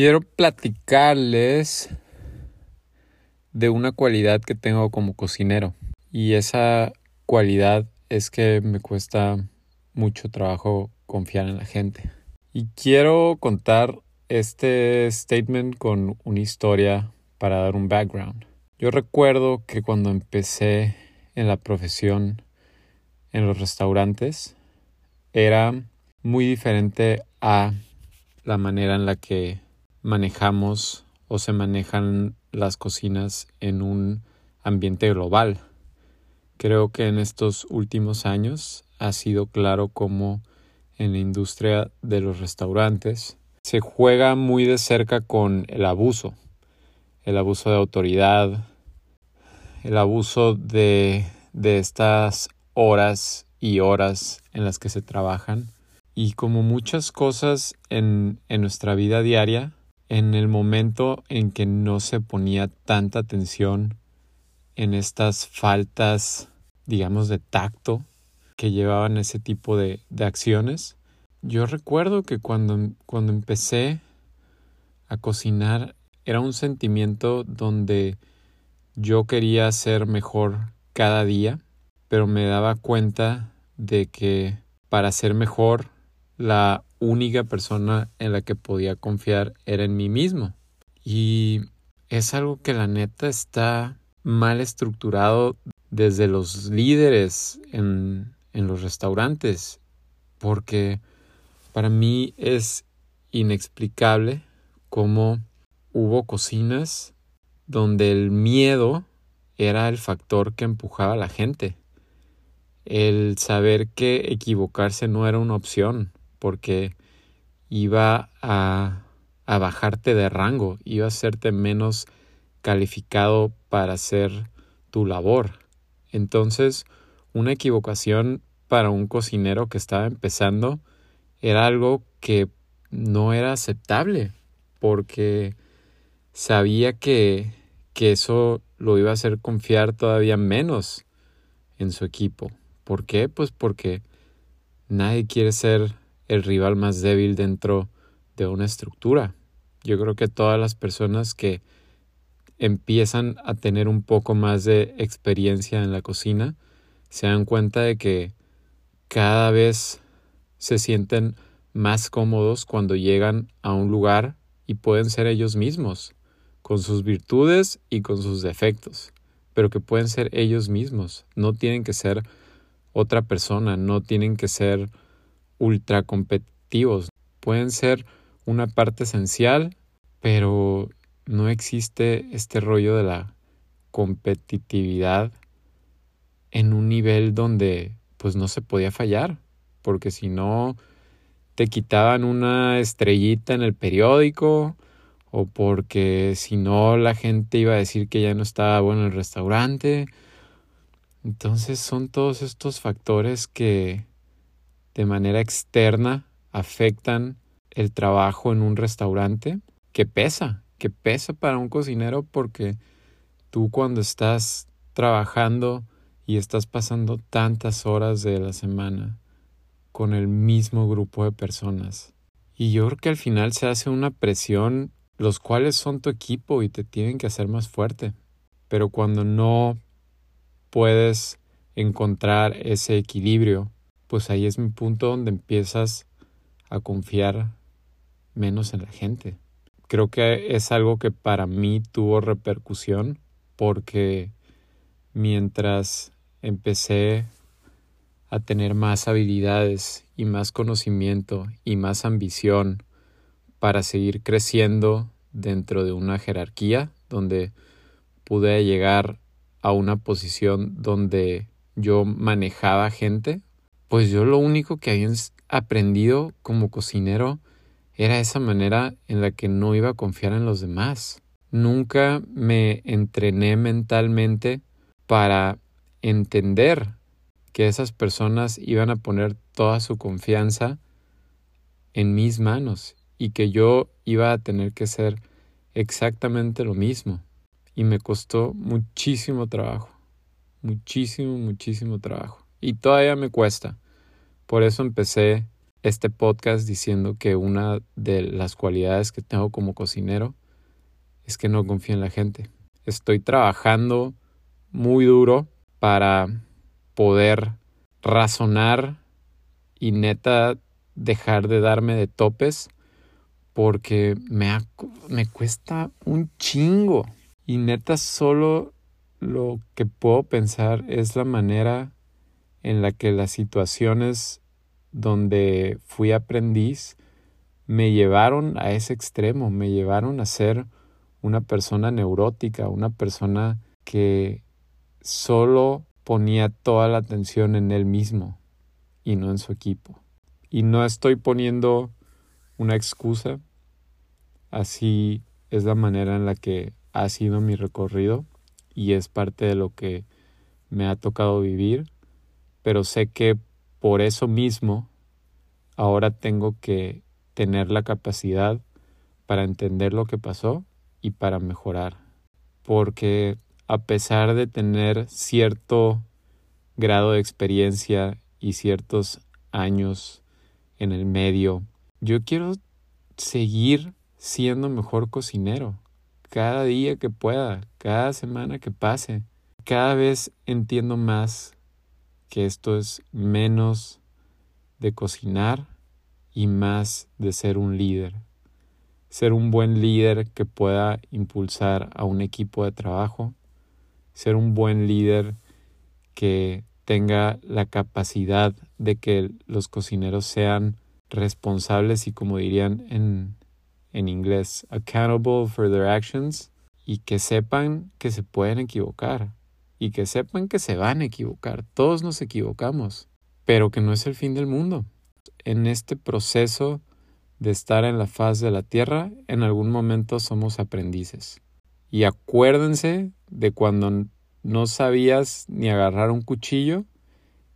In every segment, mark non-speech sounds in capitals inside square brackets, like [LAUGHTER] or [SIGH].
quiero platicarles de una cualidad que tengo como cocinero. Y esa cualidad es que me cuesta mucho trabajo confiar en la gente. Y quiero contar este statement con una historia para dar un background. Yo recuerdo que cuando empecé en la profesión en los restaurantes era muy diferente a la manera en la que manejamos o se manejan las cocinas en un ambiente global. Creo que en estos últimos años ha sido claro cómo en la industria de los restaurantes se juega muy de cerca con el abuso, el abuso de autoridad, el abuso de, de estas horas y horas en las que se trabajan. Y como muchas cosas en, en nuestra vida diaria, en el momento en que no se ponía tanta atención en estas faltas, digamos, de tacto que llevaban ese tipo de, de acciones. Yo recuerdo que cuando, cuando empecé a cocinar era un sentimiento donde yo quería ser mejor cada día, pero me daba cuenta de que para ser mejor la única persona en la que podía confiar era en mí mismo. Y es algo que la neta está mal estructurado desde los líderes en, en los restaurantes, porque para mí es inexplicable cómo hubo cocinas donde el miedo era el factor que empujaba a la gente. El saber que equivocarse no era una opción, porque iba a, a bajarte de rango, iba a hacerte menos calificado para hacer tu labor. Entonces, una equivocación para un cocinero que estaba empezando era algo que no era aceptable, porque sabía que, que eso lo iba a hacer confiar todavía menos en su equipo. ¿Por qué? Pues porque nadie quiere ser el rival más débil dentro de una estructura. Yo creo que todas las personas que empiezan a tener un poco más de experiencia en la cocina se dan cuenta de que cada vez se sienten más cómodos cuando llegan a un lugar y pueden ser ellos mismos, con sus virtudes y con sus defectos, pero que pueden ser ellos mismos, no tienen que ser otra persona, no tienen que ser ultra competitivos. Pueden ser una parte esencial, pero no existe este rollo de la competitividad en un nivel donde pues no se podía fallar, porque si no te quitaban una estrellita en el periódico o porque si no la gente iba a decir que ya no estaba bueno el restaurante. Entonces son todos estos factores que de manera externa afectan el trabajo en un restaurante que pesa, que pesa para un cocinero porque tú cuando estás trabajando y estás pasando tantas horas de la semana con el mismo grupo de personas. Y yo creo que al final se hace una presión, los cuales son tu equipo y te tienen que hacer más fuerte. Pero cuando no puedes encontrar ese equilibrio, pues ahí es mi punto donde empiezas a confiar menos en la gente. Creo que es algo que para mí tuvo repercusión porque mientras empecé a tener más habilidades y más conocimiento y más ambición para seguir creciendo dentro de una jerarquía donde pude llegar a una posición donde yo manejaba gente pues yo lo único que había aprendido como cocinero era esa manera en la que no iba a confiar en los demás. Nunca me entrené mentalmente para entender que esas personas iban a poner toda su confianza en mis manos y que yo iba a tener que ser exactamente lo mismo. Y me costó muchísimo trabajo, muchísimo, muchísimo trabajo. Y todavía me cuesta. Por eso empecé este podcast diciendo que una de las cualidades que tengo como cocinero es que no confío en la gente. Estoy trabajando muy duro para poder razonar y neta dejar de darme de topes porque me, me cuesta un chingo. Y neta solo lo que puedo pensar es la manera en la que las situaciones donde fui aprendiz me llevaron a ese extremo, me llevaron a ser una persona neurótica, una persona que solo ponía toda la atención en él mismo y no en su equipo. Y no estoy poniendo una excusa, así es la manera en la que ha sido mi recorrido y es parte de lo que me ha tocado vivir, pero sé que por eso mismo ahora tengo que tener la capacidad para entender lo que pasó y para mejorar. Porque a pesar de tener cierto grado de experiencia y ciertos años en el medio, yo quiero seguir siendo mejor cocinero. Cada día que pueda, cada semana que pase, cada vez entiendo más que esto es menos de cocinar y más de ser un líder. Ser un buen líder que pueda impulsar a un equipo de trabajo. Ser un buen líder que tenga la capacidad de que los cocineros sean responsables y como dirían en, en inglés, accountable for their actions y que sepan que se pueden equivocar y que sepan que se van a equivocar. Todos nos equivocamos pero que no es el fin del mundo. En este proceso de estar en la faz de la tierra, en algún momento somos aprendices. Y acuérdense de cuando no sabías ni agarrar un cuchillo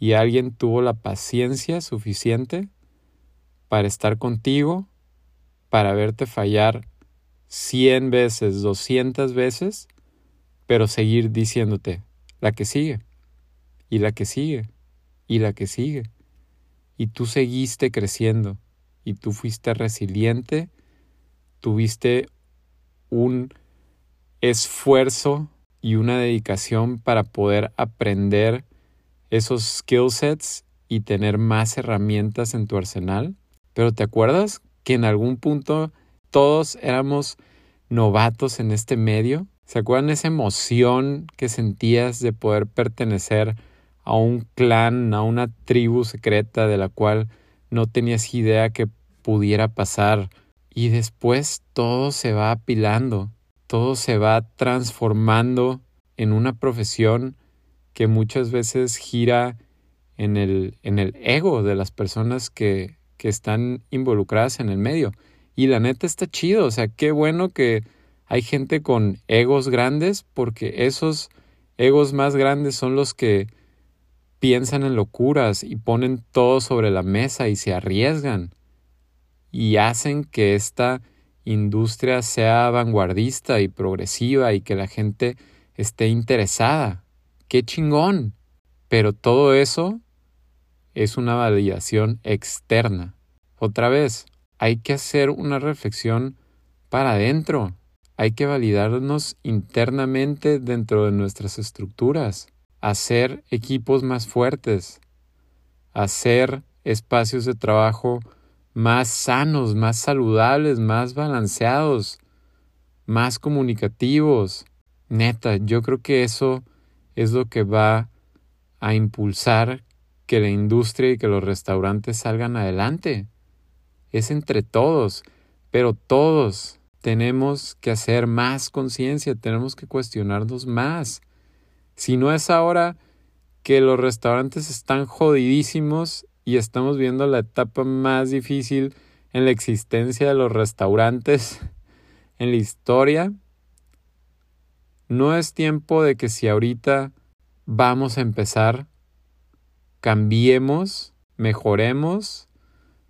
y alguien tuvo la paciencia suficiente para estar contigo, para verte fallar cien veces, doscientas veces, pero seguir diciéndote la que sigue y la que sigue y la que sigue. Y tú seguiste creciendo y tú fuiste resiliente, tuviste un esfuerzo y una dedicación para poder aprender esos skill sets y tener más herramientas en tu arsenal. Pero ¿te acuerdas que en algún punto todos éramos novatos en este medio? ¿Se acuerdan esa emoción que sentías de poder pertenecer a un clan, a una tribu secreta de la cual no tenías idea que pudiera pasar. Y después todo se va apilando, todo se va transformando en una profesión que muchas veces gira en el, en el ego de las personas que, que están involucradas en el medio. Y la neta está chido, o sea, qué bueno que hay gente con egos grandes, porque esos egos más grandes son los que piensan en locuras y ponen todo sobre la mesa y se arriesgan y hacen que esta industria sea vanguardista y progresiva y que la gente esté interesada. ¡Qué chingón! Pero todo eso es una validación externa. Otra vez, hay que hacer una reflexión para adentro. Hay que validarnos internamente dentro de nuestras estructuras hacer equipos más fuertes, hacer espacios de trabajo más sanos, más saludables, más balanceados, más comunicativos. Neta, yo creo que eso es lo que va a impulsar que la industria y que los restaurantes salgan adelante. Es entre todos, pero todos tenemos que hacer más conciencia, tenemos que cuestionarnos más. Si no es ahora que los restaurantes están jodidísimos y estamos viendo la etapa más difícil en la existencia de los restaurantes [LAUGHS] en la historia, no es tiempo de que si ahorita vamos a empezar, cambiemos, mejoremos,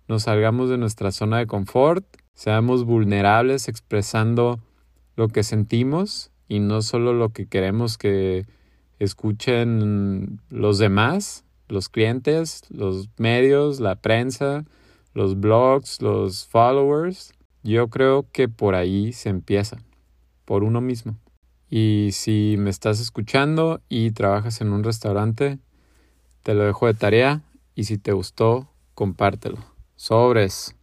nos salgamos de nuestra zona de confort, seamos vulnerables expresando lo que sentimos y no solo lo que queremos que escuchen los demás, los clientes, los medios, la prensa, los blogs, los followers. Yo creo que por ahí se empieza, por uno mismo. Y si me estás escuchando y trabajas en un restaurante, te lo dejo de tarea y si te gustó, compártelo. Sobres.